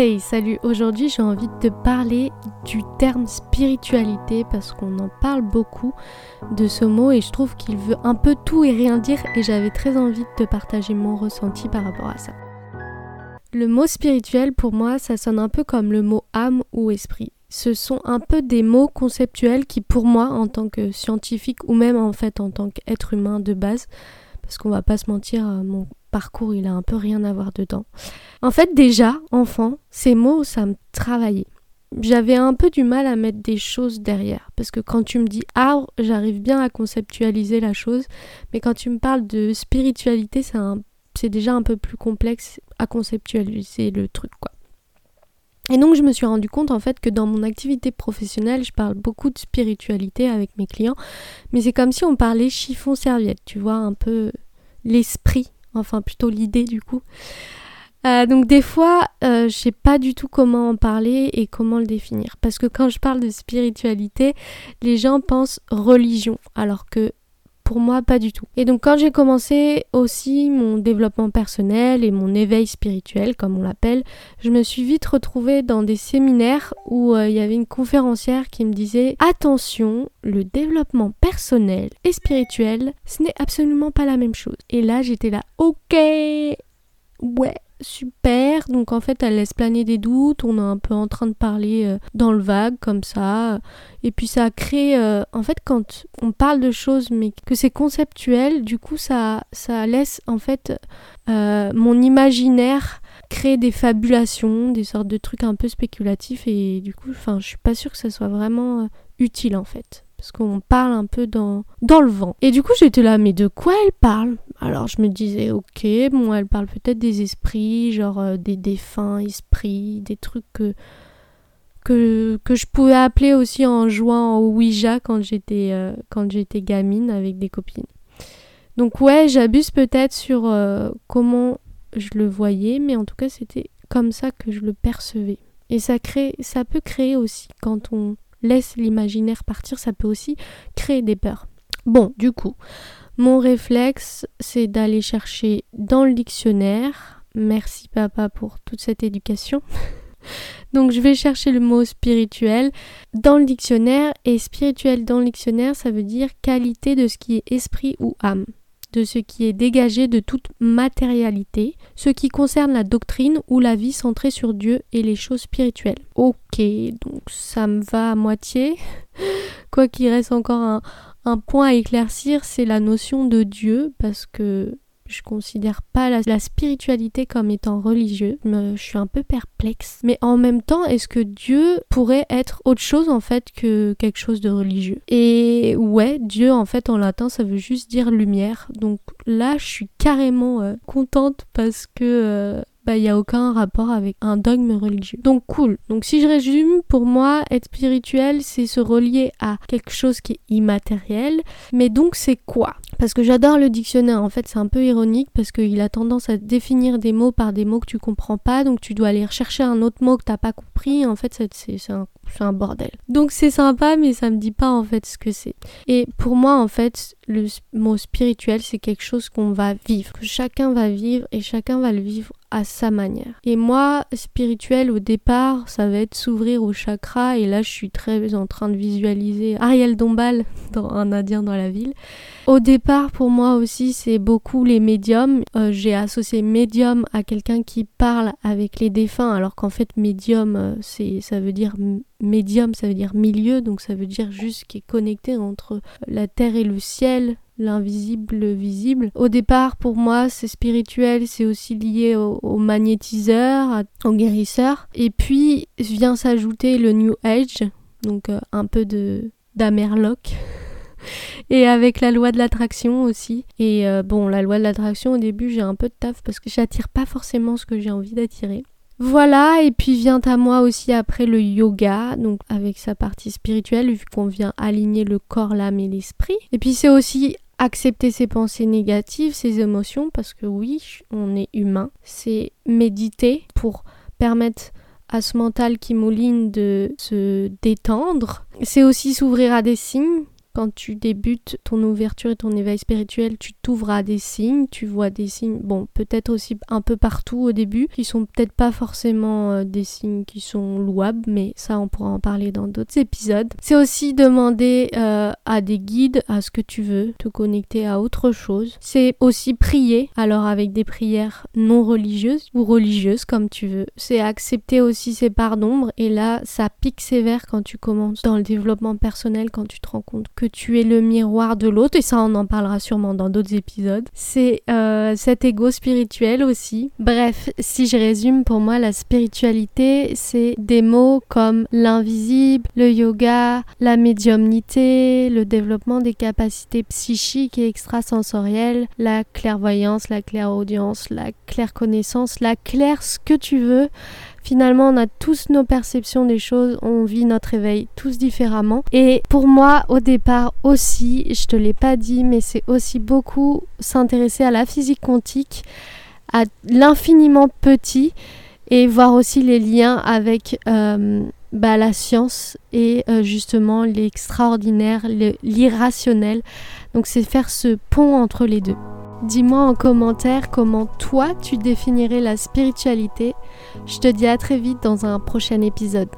Hey, salut, aujourd'hui j'ai envie de te parler du terme spiritualité parce qu'on en parle beaucoup de ce mot et je trouve qu'il veut un peu tout et rien dire et j'avais très envie de te partager mon ressenti par rapport à ça. Le mot spirituel pour moi ça sonne un peu comme le mot âme ou esprit. Ce sont un peu des mots conceptuels qui pour moi en tant que scientifique ou même en fait en tant qu'être humain de base parce qu'on va pas se mentir, mon parcours, il a un peu rien à voir dedans. En fait, déjà, enfant, ces mots, ça me travaillait. J'avais un peu du mal à mettre des choses derrière. Parce que quand tu me dis arbre, j'arrive bien à conceptualiser la chose. Mais quand tu me parles de spiritualité, c'est déjà un peu plus complexe à conceptualiser le truc, quoi. Et donc je me suis rendu compte en fait que dans mon activité professionnelle, je parle beaucoup de spiritualité avec mes clients, mais c'est comme si on parlait chiffon serviette, tu vois, un peu l'esprit enfin plutôt l'idée du coup. Euh, donc des fois, euh, je sais pas du tout comment en parler et comment le définir. Parce que quand je parle de spiritualité, les gens pensent religion, alors que moi, pas du tout. Et donc quand j'ai commencé aussi mon développement personnel et mon éveil spirituel, comme on l'appelle, je me suis vite retrouvée dans des séminaires où euh, il y avait une conférencière qui me disait attention, le développement personnel et spirituel, ce n'est absolument pas la même chose. Et là, j'étais là, ok, ouais, super. Donc en fait, elle laisse planer des doutes. On est un peu en train de parler euh, dans le vague comme ça. Et puis ça crée, euh, en fait, quand on parle de choses mais que c'est conceptuel, du coup ça, ça laisse en fait euh, mon imaginaire créer des fabulations, des sortes de trucs un peu spéculatifs. Et du coup, enfin, je suis pas sûre que ça soit vraiment utile en fait parce qu'on parle un peu dans, dans le vent. Et du coup, j'étais là, mais de quoi elle parle? Alors, je me disais, ok, bon, elle parle peut-être des esprits, genre euh, des défunts esprits, des trucs que, que, que, je pouvais appeler aussi en jouant au Ouija quand j'étais euh, gamine avec des copines. Donc, ouais, j'abuse peut-être sur euh, comment je le voyais, mais en tout cas, c'était comme ça que je le percevais. Et ça, crée, ça peut créer aussi quand on laisse l'imaginaire partir, ça peut aussi créer des peurs. Bon, du coup, mon réflexe, c'est d'aller chercher dans le dictionnaire. Merci papa pour toute cette éducation. Donc je vais chercher le mot spirituel dans le dictionnaire et spirituel dans le dictionnaire ça veut dire qualité de ce qui est esprit ou âme de ce qui est dégagé de toute matérialité, ce qui concerne la doctrine ou la vie centrée sur Dieu et les choses spirituelles. Ok, donc ça me va à moitié. Quoi qu'il reste encore un, un point à éclaircir, c'est la notion de Dieu, parce que je considère pas la, spiritualité comme étant religieux. je suis un peu perplexe. Mais en même temps, est-ce que Dieu pourrait être autre chose en fait que quelque chose de religieux? Et ouais, Dieu en fait en latin ça veut juste dire lumière. Donc là, je suis carrément euh, contente parce que euh, bah, il n'y a aucun rapport avec un dogme religieux. Donc cool. Donc si je résume, pour moi, être spirituel, c'est se relier à quelque chose qui est immatériel. Mais donc c'est quoi? Parce que j'adore le dictionnaire, en fait c'est un peu ironique parce qu'il a tendance à définir des mots par des mots que tu comprends pas, donc tu dois aller rechercher un autre mot que t'as pas compris. En fait c'est un, un bordel. Donc c'est sympa mais ça me dit pas en fait ce que c'est. Et pour moi en fait le mot spirituel c'est quelque chose qu'on va vivre, que chacun va vivre et chacun va le vivre à sa manière. Et moi, spirituel au départ, ça va être s'ouvrir au chakra et là je suis très en train de visualiser Ariel Dombal dans Un Indien dans la ville. Au départ, pour moi aussi, c'est beaucoup les médiums. Euh, j'ai associé médium à quelqu'un qui parle avec les défunts, alors qu'en fait, médium, euh, ça veut dire médium, ça veut dire milieu, donc ça veut dire juste qui est connecté entre la terre et le ciel, l'invisible, le visible. Au départ, pour moi, c'est spirituel, c'est aussi lié au, magnétiseur, au guérisseur. Et puis vient s'ajouter le New Age, donc euh, un peu de d'Amerloc. Et avec la loi de l'attraction aussi. Et euh, bon, la loi de l'attraction, au début, j'ai un peu de taf parce que j'attire pas forcément ce que j'ai envie d'attirer. Voilà, et puis vient à moi aussi après le yoga, donc avec sa partie spirituelle, vu qu'on vient aligner le corps, l'âme et l'esprit. Et puis c'est aussi accepter ses pensées négatives, ses émotions, parce que oui, on est humain. C'est méditer pour permettre à ce mental qui mouline de se détendre. C'est aussi s'ouvrir à des signes quand tu débutes ton ouverture et ton éveil spirituel, tu t'ouvres à des signes, tu vois des signes, bon, peut-être aussi un peu partout au début, qui sont peut-être pas forcément euh, des signes qui sont louables, mais ça, on pourra en parler dans d'autres épisodes. C'est aussi demander euh, à des guides à ce que tu veux, te connecter à autre chose. C'est aussi prier, alors avec des prières non religieuses ou religieuses, comme tu veux. C'est accepter aussi ses parts d'ombre, et là, ça pique sévère quand tu commences dans le développement personnel, quand tu te rends compte que tu es le miroir de l'autre, et ça, on en parlera sûrement dans d'autres épisodes. C'est euh, cet ego spirituel aussi. Bref, si je résume, pour moi, la spiritualité, c'est des mots comme l'invisible, le yoga, la médiumnité, le développement des capacités psychiques et extrasensorielles, la clairvoyance, la clairaudience, la claire connaissance, la claire ce que tu veux. Finalement, on a tous nos perceptions des choses, on vit notre éveil tous différemment. Et pour moi, au départ aussi, je te l'ai pas dit, mais c'est aussi beaucoup s'intéresser à la physique quantique, à l'infiniment petit et voir aussi les liens avec euh, bah, la science et euh, justement l'extraordinaire, l'irrationnel. Donc c'est faire ce pont entre les deux. Dis-moi en commentaire comment toi tu définirais la spiritualité. Je te dis à très vite dans un prochain épisode.